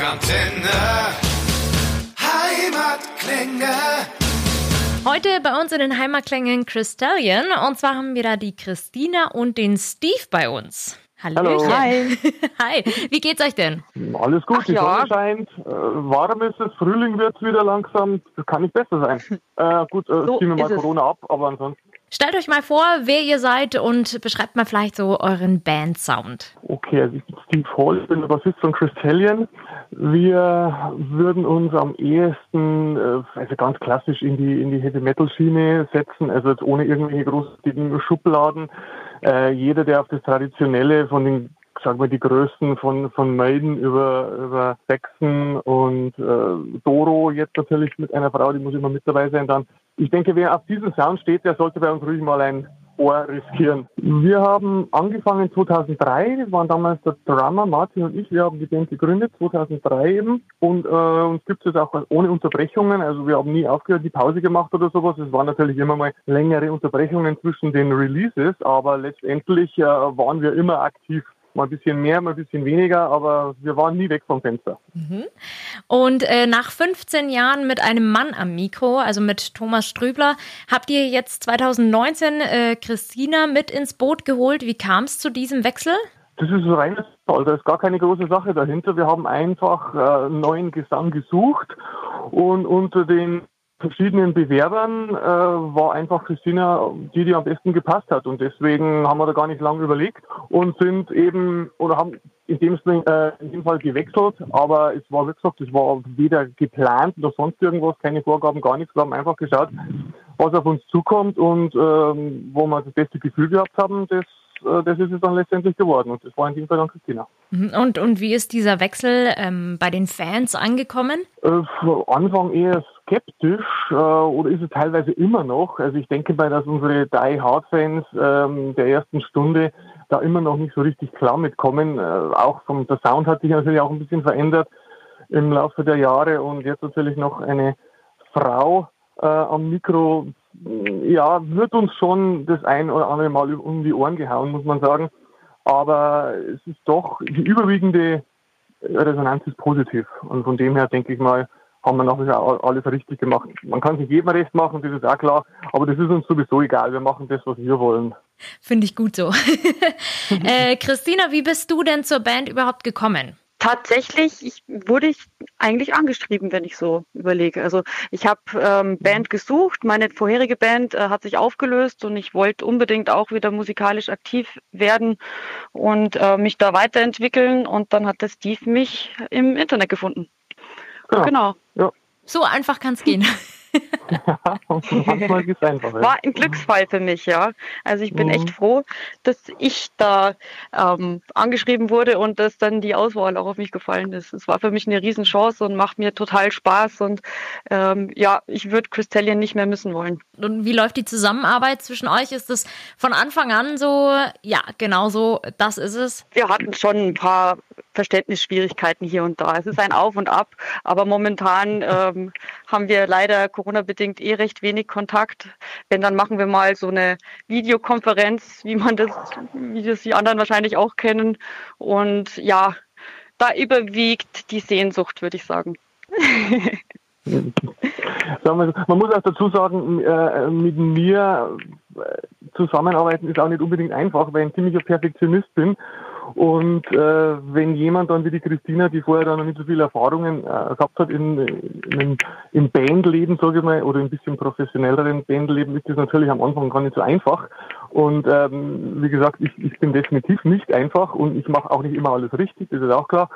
Rockantenne. Heimatklänge. Heute bei uns in den Heimatklängen Christallion. Und zwar haben wir da die Christina und den Steve bei uns. Hallöchen. Hallo. Hi. Hi. Wie geht's euch denn? Alles gut, Ach die ja. Sonne scheint, äh, warm ist es, Frühling wird wieder langsam, das kann nicht besser sein. Äh, gut, äh, So ziehen wir mal ist es. Corona ab, aber ansonsten, Stellt euch mal vor, wer ihr seid und beschreibt mal vielleicht so euren Bandsound. okay, also ich bin Steve Hall, ich bin der Bassist von Christallion. Wir würden uns am ehesten, äh, also ganz klassisch in die, in die Heavy-Metal-Schiene setzen, also jetzt ohne irgendwelche großartigen Schubladen. Äh, jeder, der auf das Traditionelle von den sagen wir, die Größen von, von Maiden über, über Saxon und äh, Doro, jetzt natürlich mit einer Frau, die muss immer mit dabei sein dann. Ich denke, wer auf diesen Sound steht, der sollte bei uns ruhig mal ein Ohr riskieren. Wir haben angefangen 2003, das waren damals der Drummer Martin und ich, wir haben die Band gegründet, 2003 eben. Und äh, uns gibt es jetzt auch ohne Unterbrechungen, also wir haben nie aufgehört, die Pause gemacht oder sowas. Es waren natürlich immer mal längere Unterbrechungen zwischen den Releases, aber letztendlich äh, waren wir immer aktiv. Mal ein bisschen mehr, mal ein bisschen weniger, aber wir waren nie weg vom Fenster. Und äh, nach 15 Jahren mit einem Mann am Mikro, also mit Thomas Strübler, habt ihr jetzt 2019 äh, Christina mit ins Boot geholt. Wie kam es zu diesem Wechsel? Das ist so reines Zufall, da ist gar keine große Sache dahinter. Wir haben einfach äh, einen neuen Gesang gesucht und unter den verschiedenen Bewerbern äh, war einfach Christina die, die am besten gepasst hat. Und deswegen haben wir da gar nicht lange überlegt und sind eben oder haben in dem, äh, in dem Fall gewechselt. Aber es war, wie gesagt, es war weder geplant oder sonst irgendwas, keine Vorgaben, gar nichts. Wir haben einfach geschaut, was auf uns zukommt und ähm, wo wir das beste Gefühl gehabt haben, das, äh, das ist es dann letztendlich geworden. Und das war in dem Fall dann Christina. Mhm. Und, und wie ist dieser Wechsel ähm, bei den Fans angekommen? Äh, Anfang eher skeptisch äh, oder ist es teilweise immer noch. Also ich denke mal, dass unsere Die Hard Fans ähm, der ersten Stunde da immer noch nicht so richtig klar mitkommen. Äh, auch vom der Sound hat sich natürlich auch ein bisschen verändert im Laufe der Jahre und jetzt natürlich noch eine Frau äh, am Mikro. Ja, wird uns schon das ein oder andere Mal um die Ohren gehauen, muss man sagen. Aber es ist doch die überwiegende Resonanz ist positiv. Und von dem her denke ich mal, haben wir nachher alles richtig gemacht. Man kann sich jedem recht machen, das ist auch klar, aber das ist uns sowieso egal. Wir machen das, was wir wollen. Finde ich gut so. äh, Christina, wie bist du denn zur Band überhaupt gekommen? Tatsächlich ich, wurde ich eigentlich angeschrieben, wenn ich so überlege. Also ich habe ähm, Band gesucht, meine vorherige Band äh, hat sich aufgelöst und ich wollte unbedingt auch wieder musikalisch aktiv werden und äh, mich da weiterentwickeln und dann hat der Steve mich im Internet gefunden. Genau. Genau. Ja. So einfach kann es gehen. Manchmal geht es einfach. Ja. War ein Glücksfall für mich, ja. Also ich bin Mhm. echt froh, dass ich da ähm, angeschrieben wurde und dass dann die Auswahl auch auf mich gefallen ist. Es war für mich eine Riesenchance und macht mir total Spaß und ähm, ja, ich würde Christallion nicht mehr missen wollen. Und wie läuft die Zusammenarbeit zwischen euch? Ist es von Anfang an so, ja, genau so, das ist es? Wir hatten schon ein paar Verständnisschwierigkeiten hier und da. Es ist ein Auf und Ab, aber momentan ähm, haben wir leider Corona-bedingt eh recht wenig Kontakt. Wenn, dann machen wir mal so eine Videokonferenz, wie man das, wie das die anderen wahrscheinlich auch kennen. Und ja, da überwiegt die Sehnsucht, würde ich sagen. Man muss auch dazu sagen, äh, mit mir äh, zusammenarbeiten ist auch nicht unbedingt einfach, weil ich ein ziemlicher Perfektionist bin. Und äh, wenn jemand dann wie die Christina, die vorher dann noch nicht so viele Erfahrungen äh, gehabt hat in, in, im Bandleben, sage ich mal, oder ein bisschen professionelleren Bandleben, ist das natürlich am Anfang gar nicht so einfach. Und ähm, wie gesagt, ich, ich bin definitiv nicht einfach und ich mache auch nicht immer alles richtig, das ist auch klar.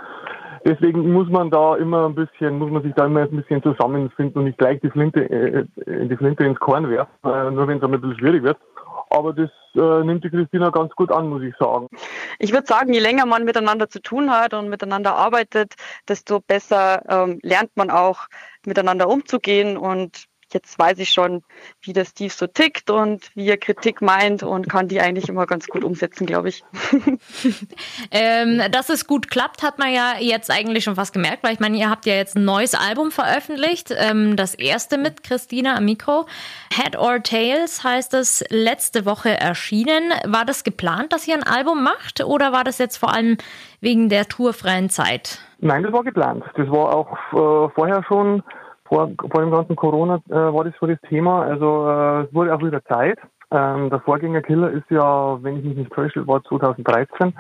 Deswegen muss man da immer ein bisschen, muss man sich da immer ein bisschen zusammenfinden und nicht gleich die Flinte, äh, äh, die Flinte ins Korn werfen, äh, nur wenn es einmal ein bisschen schwierig wird. Aber das äh, nimmt die Christina ganz gut an, muss ich sagen. Ich würde sagen, je länger man miteinander zu tun hat und miteinander arbeitet, desto besser ähm, lernt man auch miteinander umzugehen. Und jetzt weiß ich schon, wie der Steve so tickt und wie er Kritik meint und kann die eigentlich immer ganz gut umsetzen, glaube ich. Ähm, dass es gut klappt, hat man ja jetzt eigentlich schon fast gemerkt, weil ich meine, ihr habt ja jetzt ein neues Album veröffentlicht, ähm, das erste mit Christina am Mikro. Head or Tails heißt es letzte Woche erschienen. War das geplant, dass ihr ein Album macht oder war das jetzt vor allem wegen der tourfreien Zeit? Nein, das war geplant. Das war auch äh, vorher schon, vor, vor dem ganzen Corona äh, war das so das Thema. Also äh, es wurde auch wieder Zeit. Ähm, der Vorgänger Killer ist ja, wenn ich mich nicht täusche, war 2013.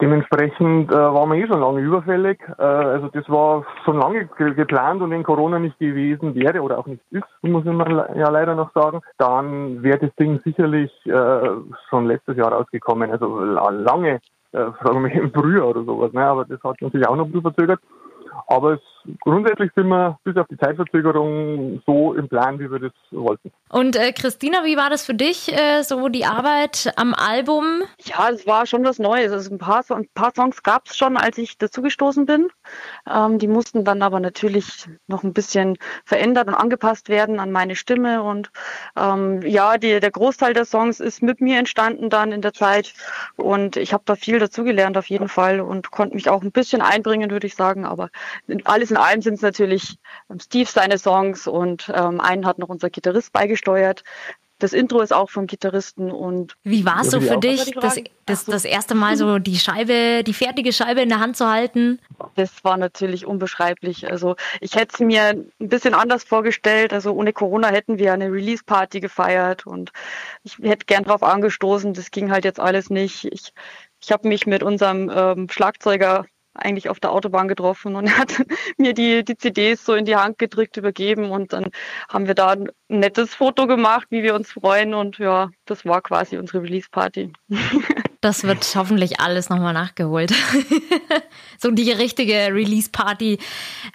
Dementsprechend äh, waren wir eh schon lange überfällig. Äh, also das war schon lange geplant und wenn Corona nicht gewesen wäre oder auch nicht ist, muss man ja leider noch sagen, dann wäre das Ding sicherlich äh, schon letztes Jahr rausgekommen. Also lange, äh, sagen wir im Frühjahr oder sowas. Ne? Aber das hat natürlich auch noch ein bisschen verzögert. Aber es, grundsätzlich sind wir bis auf die Zeitverzögerung so im Plan, wie wir das wollten. Und äh, Christina, wie war das für dich, äh, so die Arbeit am Album? Ja, es war schon was Neues. Also ein paar, ein paar Songs gab es schon, als ich dazugestoßen bin. Ähm, die mussten dann aber natürlich noch ein bisschen verändert und angepasst werden an meine Stimme. Und ähm, ja, die, der Großteil der Songs ist mit mir entstanden dann in der Zeit. Und ich habe da viel dazugelernt auf jeden Fall und konnte mich auch ein bisschen einbringen, würde ich sagen. Aber alles in allem sind es natürlich ähm, Steve seine Songs und ähm, einen hat noch unser Gitarrist beigesteuert. Das Intro ist auch vom Gitarristen und. Wie war es so für dich, das, das, das erste Mal so die Scheibe, die fertige Scheibe in der Hand zu halten? Das war natürlich unbeschreiblich. Also ich hätte es mir ein bisschen anders vorgestellt. Also ohne Corona hätten wir eine Release-Party gefeiert und ich hätte gern drauf angestoßen. Das ging halt jetzt alles nicht. Ich, ich habe mich mit unserem ähm, Schlagzeuger eigentlich auf der Autobahn getroffen und er hat mir die, die CDs so in die Hand gedrückt, übergeben und dann haben wir da ein nettes Foto gemacht, wie wir uns freuen und ja, das war quasi unsere Release-Party. Das wird hoffentlich alles nochmal nachgeholt. so die richtige Release-Party.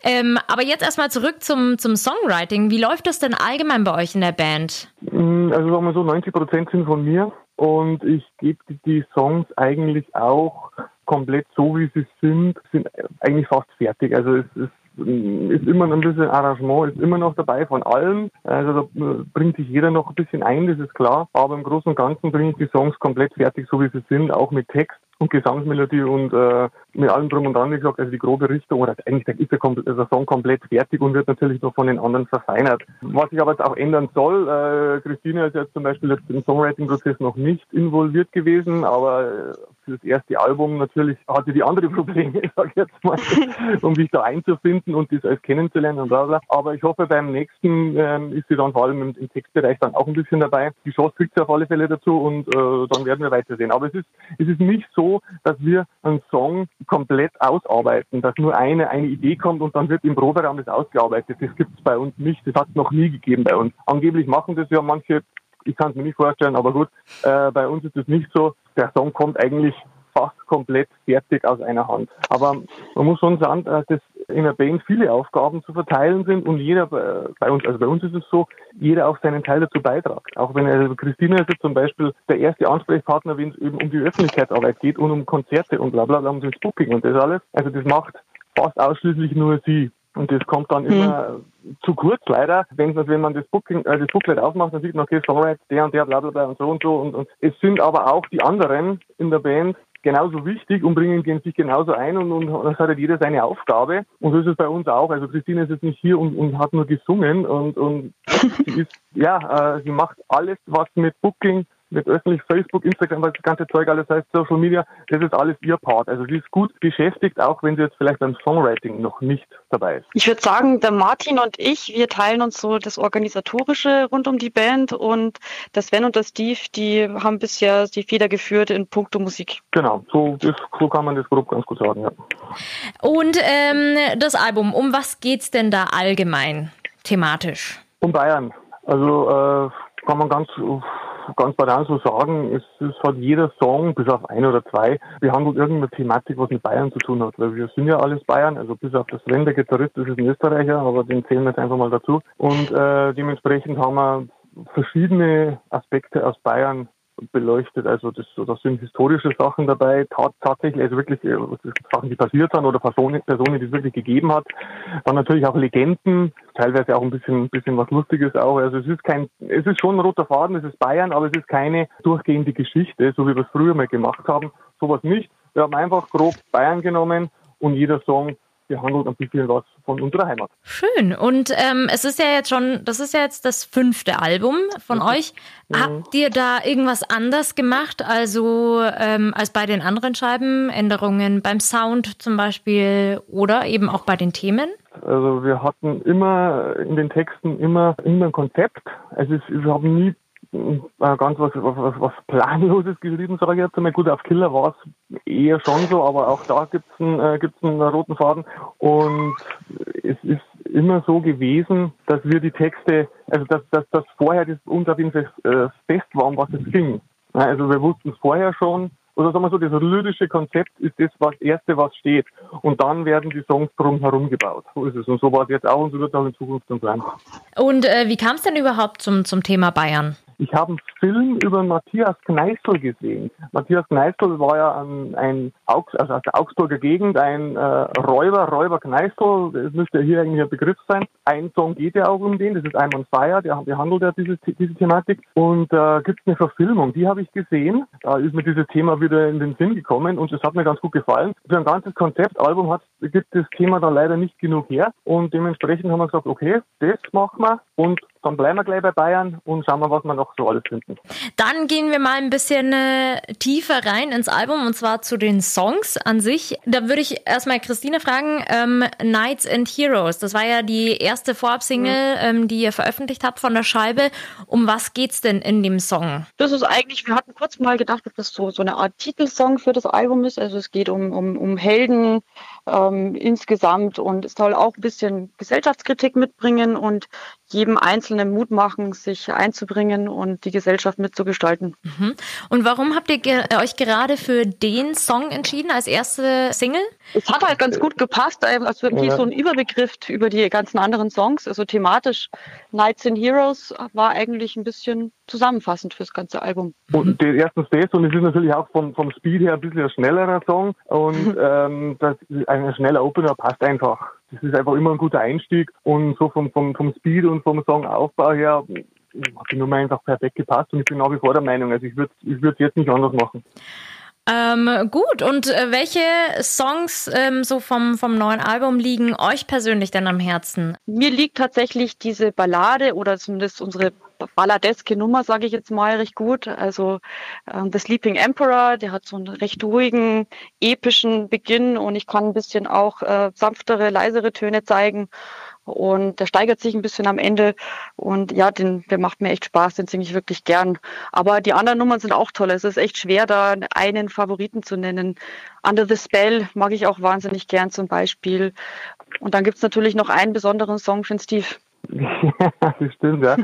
Ähm, aber jetzt erstmal zurück zum, zum Songwriting. Wie läuft das denn allgemein bei euch in der Band? Mm, also sagen wir so, 90 Prozent sind von mir und ich gebe die Songs eigentlich auch komplett so, wie sie sind, sind eigentlich fast fertig. Also es ist ist immer noch ein bisschen Arrangement, ist immer noch dabei von allem. Also da bringt sich jeder noch ein bisschen ein, das ist klar. Aber im Großen und Ganzen bringe ich die Songs komplett fertig, so wie sie sind, auch mit Text und Gesangsmelodie und äh, mit allem drum und dran, wie gesagt, also die grobe Richtung, oder eigentlich ist der, der Song komplett fertig und wird natürlich noch von den anderen verfeinert. Was sich aber jetzt auch ändern soll, äh, Christine ist jetzt zum Beispiel jetzt im Songwriting-Prozess noch nicht involviert gewesen, aber für das erste Album natürlich hatte die andere Probleme, sag ich jetzt mal, um sich da einzufinden und das alles kennenzulernen und bla bla. Aber ich hoffe, beim nächsten ähm, ist sie dann vor allem im, im, Textbereich dann auch ein bisschen dabei. Die Chance kriegt sie auf alle Fälle dazu und äh, dann werden wir weitersehen. Aber es ist, es ist nicht so, dass wir einen Song komplett ausarbeiten, dass nur eine, eine Idee kommt und dann wird im Proberaum das ausgearbeitet. Das gibt es bei uns nicht. Das hat es noch nie gegeben bei uns. Angeblich machen das ja manche ich kann es mir nicht vorstellen, aber gut, äh, bei uns ist es nicht so. Der Song kommt eigentlich fast komplett fertig aus einer Hand. Aber man muss schon sagen, dass in der Band viele Aufgaben zu verteilen sind und jeder bei uns, also bei uns ist es so, jeder auch seinen Teil dazu beitragt. Auch wenn also Christina ist jetzt zum Beispiel der erste Ansprechpartner, wenn es eben um die Öffentlichkeitsarbeit geht und um Konzerte und bla bla bla, um das Booking und das alles. Also das macht fast ausschließlich nur sie. Und das kommt dann immer hm. zu kurz, leider. Wenn, wenn man das, Booking, äh, das Booklet aufmacht, dann sieht man, okay, Songwriter, der und der, bla bla bla und so und so. Und, und es sind aber auch die anderen in der Band genauso wichtig und bringen sich genauso ein und, und das hat halt jeder seine Aufgabe. Und so ist es bei uns auch. Also Christine ist jetzt nicht hier und, und hat nur gesungen und, und sie ist, ja, äh, sie macht alles, was mit Booking mit öffentlich Facebook, Instagram, was das ganze Zeug alles heißt, Social Media, das ist alles ihr Part. Also sie ist gut beschäftigt, auch wenn sie jetzt vielleicht beim Songwriting noch nicht dabei ist. Ich würde sagen, der Martin und ich, wir teilen uns so das Organisatorische rund um die Band und der Sven und der Steve, die haben bisher die Feder geführt in puncto Musik. Genau, so, das, so kann man das grob ganz gut sagen, ja. Und ähm, das Album, um was geht's denn da allgemein thematisch? Um Bayern. Also äh, kann man ganz ganz banal so sagen, es, es hat jeder Song, bis auf ein oder zwei, behandelt irgendeine Thematik, was mit Bayern zu tun hat. Weil wir sind ja alles Bayern, also bis auf das Sven, der Gitarrist, ist ein Österreicher, aber den zählen wir jetzt einfach mal dazu. Und äh, dementsprechend haben wir verschiedene Aspekte aus Bayern beleuchtet. Also das, das sind historische Sachen dabei, tat, tatsächlich, also wirklich äh, Sachen, die passiert sind oder Personen, Personen, die es wirklich gegeben hat. Dann natürlich auch Legenden, teilweise auch ein bisschen, bisschen was Lustiges auch. Also es ist kein, es ist schon ein roter Faden, es ist Bayern, aber es ist keine durchgehende Geschichte, so wie wir es früher mal gemacht haben. Sowas nicht. Wir haben einfach grob Bayern genommen und jeder Song behandelt ein bisschen was von unserer Heimat. Schön. Und ähm, es ist ja jetzt schon, das ist ja jetzt das fünfte Album von mhm. euch. Habt ihr da irgendwas anders gemacht, also ähm, als bei den anderen Scheiben? Änderungen beim Sound zum Beispiel oder eben auch bei den Themen? Also wir hatten immer in den Texten immer, immer ein Konzept. Also wir haben nie ganz was, was, was Planloses geschrieben, sage ich jetzt einmal. Gut, auf Killer war es eher schon so, aber auch da gibt es einen, äh, einen roten Faden. Und es ist immer so gewesen, dass wir die Texte, also dass, dass, dass vorher das uns auf jeden Fall äh, fest war, um was es ging. Also wir wussten es vorher schon, oder sagen wir so, das lyrische Konzept ist das was Erste, was steht. Und dann werden die Songs drumherum gebaut. So ist es. Und so war es jetzt auch und so wird es auch in Zukunft dann sein. Und äh, wie kam es denn überhaupt zum, zum Thema Bayern? Ich habe einen Film über Matthias Kneißl gesehen. Matthias Kneißl war ja ein, ein Augs, also aus der Augsburger Gegend, ein äh, Räuber, Räuber Kneißl, das müsste hier eigentlich ein Begriff sein. Ein Song geht ja auch um den, das ist I'm on Fire, der behandelt ja diese, diese Thematik. Und äh, gibt es eine Verfilmung, die habe ich gesehen. Da ist mir dieses Thema wieder in den Sinn gekommen und das hat mir ganz gut gefallen. Für ein ganzes Konzeptalbum hat, gibt das Thema da leider nicht genug her und dementsprechend haben wir gesagt, okay, das machen wir und dann bleiben wir gleich bei Bayern und schauen wir, was wir noch so alles finden. Dann gehen wir mal ein bisschen äh, tiefer rein ins Album und zwar zu den Songs an sich. Da würde ich erstmal Christine fragen, ähm, Knights and Heroes, das war ja die erste Vorab-Single, mhm. ähm, die ihr veröffentlicht habt von der Scheibe. Um was geht's denn in dem Song? Das ist eigentlich, wir hatten kurz mal gedacht, ob das so, so eine Art Titelsong für das Album ist. Also es geht um, um, um Helden ähm, insgesamt. Und es soll auch ein bisschen Gesellschaftskritik mitbringen. Und jedem Einzelnen Mut machen, sich einzubringen und die Gesellschaft mitzugestalten. Mhm. Und warum habt ihr ge euch gerade für den Song entschieden als erste Single? Es hat halt ganz gut gepasst, ähm, als wirklich ja. so ein Überbegriff über die ganzen anderen Songs. Also thematisch Nights and Heroes war eigentlich ein bisschen zusammenfassend fürs ganze Album. Und der erste das und es ist natürlich auch vom, vom Speed her ein bisschen ein schnellerer Song und ähm, das, ein schneller Opener passt einfach das ist einfach immer ein guter Einstieg und so vom, vom, vom Speed und vom Songaufbau her hat die Nummer einfach perfekt gepasst und ich bin nach wie vor der Meinung, also ich würde ich würde jetzt nicht anders machen. Ähm, gut, und äh, welche Songs ähm, so vom, vom neuen Album liegen euch persönlich denn am Herzen? Mir liegt tatsächlich diese Ballade oder zumindest unsere balladeske Nummer, sage ich jetzt mal, recht gut. Also ähm, The Sleeping Emperor, der hat so einen recht ruhigen, epischen Beginn und ich kann ein bisschen auch äh, sanftere, leisere Töne zeigen. Und der steigert sich ein bisschen am Ende. Und ja, den, der macht mir echt Spaß, den singe ich wirklich gern. Aber die anderen Nummern sind auch toll. Es ist echt schwer, da einen Favoriten zu nennen. Under the Spell mag ich auch wahnsinnig gern zum Beispiel. Und dann gibt's natürlich noch einen besonderen Song von Steve. Ja, das stimmt, ja.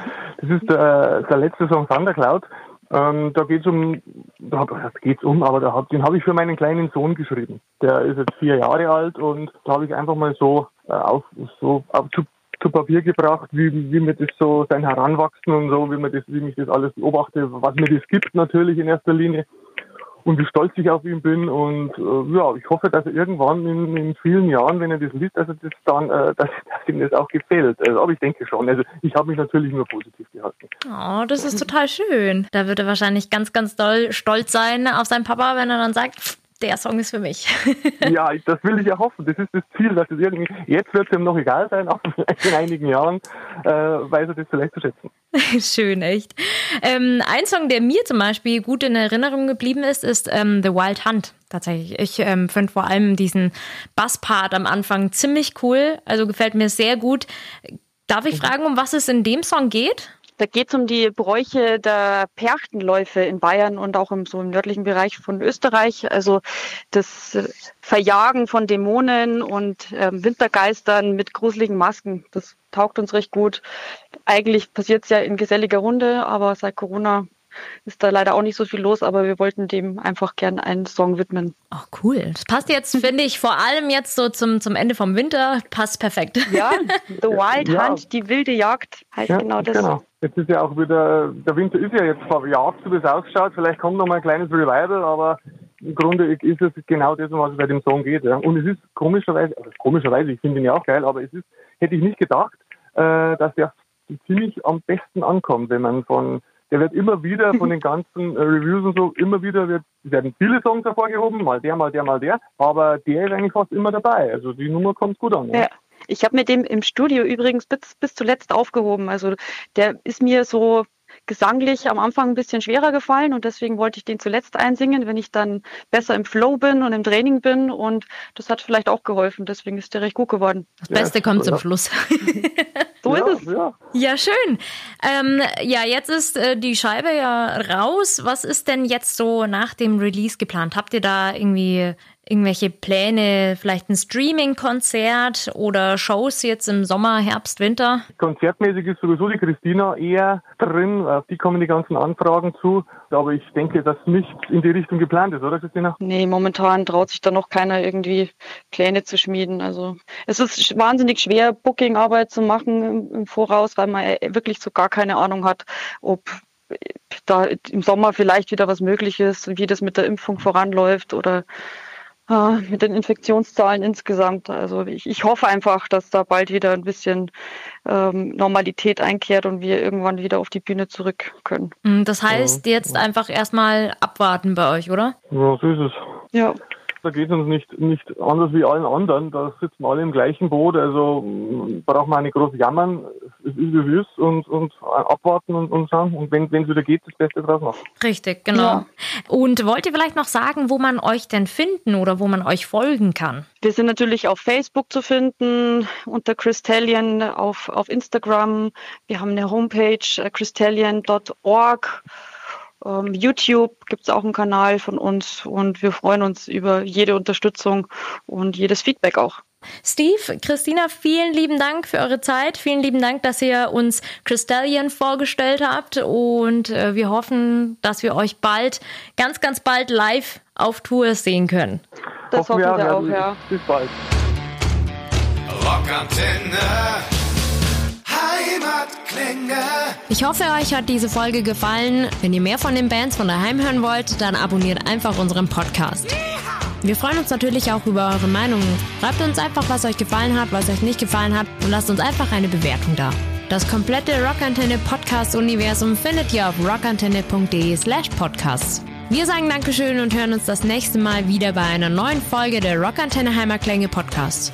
Das ist der, der letzte Song Thundercloud. Ähm, da geht's um, da geht's um, aber da hab, den habe ich für meinen kleinen Sohn geschrieben. Der ist jetzt vier Jahre alt und da habe ich einfach mal so äh, auf, so auf, zu, zu Papier gebracht, wie, wie mir das so sein Heranwachsen und so, wie mir das, wie mich das alles beobachte, was mir das gibt natürlich in erster Linie und wie stolz ich auf ihn bin und äh, ja, ich hoffe, dass er irgendwann in, in vielen Jahren, wenn er das liest, dass er das dann, äh, dass, dass ihm das auch gefällt. Also, aber ich denke schon. Also ich habe mich natürlich nur positiv gehalten. Oh, das ist total schön. Da wird er wahrscheinlich ganz, ganz doll stolz sein auf seinen Papa, wenn er dann sagt, der Song ist für mich. ja, das will ich ja hoffen. Das ist das Ziel, dass es irgendwie, jetzt wird es ihm noch egal sein, auch vielleicht in einigen Jahren, äh, weiß er das vielleicht zu schätzen. Schön, echt. Ähm, ein Song, der mir zum Beispiel gut in Erinnerung geblieben ist, ist ähm, The Wild Hunt. Tatsächlich. Ich ähm, finde vor allem diesen Basspart am Anfang ziemlich cool. Also gefällt mir sehr gut. Darf ich mhm. fragen, um was es in dem Song geht? Da geht es um die Bräuche der Perchtenläufe in Bayern und auch im, so im nördlichen Bereich von Österreich. Also das Verjagen von Dämonen und äh, Wintergeistern mit gruseligen Masken. Das taugt uns recht gut. Eigentlich passiert es ja in geselliger Runde, aber seit Corona ist da leider auch nicht so viel los, aber wir wollten dem einfach gern einen Song widmen. Ach, oh, cool. Das passt jetzt, finde ich, vor allem jetzt so zum, zum Ende vom Winter, passt perfekt. Ja, The Wild ja. Hunt, die wilde Jagd, heißt ja, genau das. Genau. Jetzt ist ja auch wieder, der Winter ist ja jetzt verjagt, so wie es ausschaut. Vielleicht kommt noch mal ein kleines Revival, aber im Grunde ist es genau das, um was es bei dem Song geht. Ja. Und es ist komischerweise, also komischerweise, ich finde ihn ja auch geil, aber es ist, hätte ich nicht gedacht, äh, dass der ziemlich am besten ankommt, wenn man von der wird immer wieder von den ganzen äh, Reviews und so, immer wieder wird, werden viele Songs hervorgehoben, mal der, mal der, mal der, aber der ist eigentlich fast immer dabei. Also die Nummer kommt gut an. Ja. ja. Ich habe mit dem im Studio übrigens bis, bis zuletzt aufgehoben. Also der ist mir so gesanglich am Anfang ein bisschen schwerer gefallen und deswegen wollte ich den zuletzt einsingen, wenn ich dann besser im Flow bin und im Training bin und das hat vielleicht auch geholfen, deswegen ist der recht gut geworden. Das Beste ja, kommt zum Schluss. so ja, ist es. Ja, ja schön. Ähm, ja, jetzt ist äh, die Scheibe ja raus. Was ist denn jetzt so nach dem Release geplant? Habt ihr da irgendwie irgendwelche Pläne, vielleicht ein Streaming-Konzert oder Shows jetzt im Sommer, Herbst, Winter? Konzertmäßig ist sowieso die Christina eher drin, auf die kommen die ganzen Anfragen zu. Aber ich denke, dass nichts in die Richtung geplant ist, oder Christina? Nee, momentan traut sich da noch keiner irgendwie Pläne zu schmieden. Also es ist wahnsinnig schwer, Bookingarbeit zu machen im Voraus, weil man wirklich so gar keine Ahnung hat, ob da im Sommer vielleicht wieder was möglich ist, wie das mit der Impfung voranläuft oder äh, mit den Infektionszahlen insgesamt. Also ich, ich hoffe einfach, dass da bald wieder ein bisschen ähm, Normalität einkehrt und wir irgendwann wieder auf die Bühne zurück können. Mm, das heißt jetzt einfach erstmal abwarten bei euch, oder? Ja, so ist es. Ja. Da geht es uns nicht, nicht anders wie allen anderen. Da sitzen alle im gleichen Boot. Also braucht man nicht groß jammern. Es ist wie es und, und abwarten und, und schauen. Und wenn es wieder geht, das Beste draus machen. Richtig, genau. Ja. Und wollt ihr vielleicht noch sagen, wo man euch denn finden oder wo man euch folgen kann? Wir sind natürlich auf Facebook zu finden, unter Christallian, auf, auf Instagram. Wir haben eine Homepage, äh, christallian.org. Ähm, YouTube gibt es auch einen Kanal von uns und wir freuen uns über jede Unterstützung und jedes Feedback auch. Steve, Christina, vielen lieben Dank für eure Zeit. Vielen lieben Dank, dass ihr uns Crystallian vorgestellt habt und äh, wir hoffen, dass wir euch bald, ganz, ganz bald live auf Tour sehen können. Das hoffen, hoffen wir, wir auch, ja. Bis bald. Rockantenne. Ich hoffe, euch hat diese Folge gefallen. Wenn ihr mehr von den Bands von daheim hören wollt, dann abonniert einfach unseren Podcast. Wir freuen uns natürlich auch über eure Meinungen. Schreibt uns einfach, was euch gefallen hat, was euch nicht gefallen hat und lasst uns einfach eine Bewertung da. Das komplette Rockantenne Podcast Universum findet ihr auf rockantenne.de slash podcasts. Wir sagen Dankeschön und hören uns das nächste Mal wieder bei einer neuen Folge der Rockantenne Heimatklänge Podcast.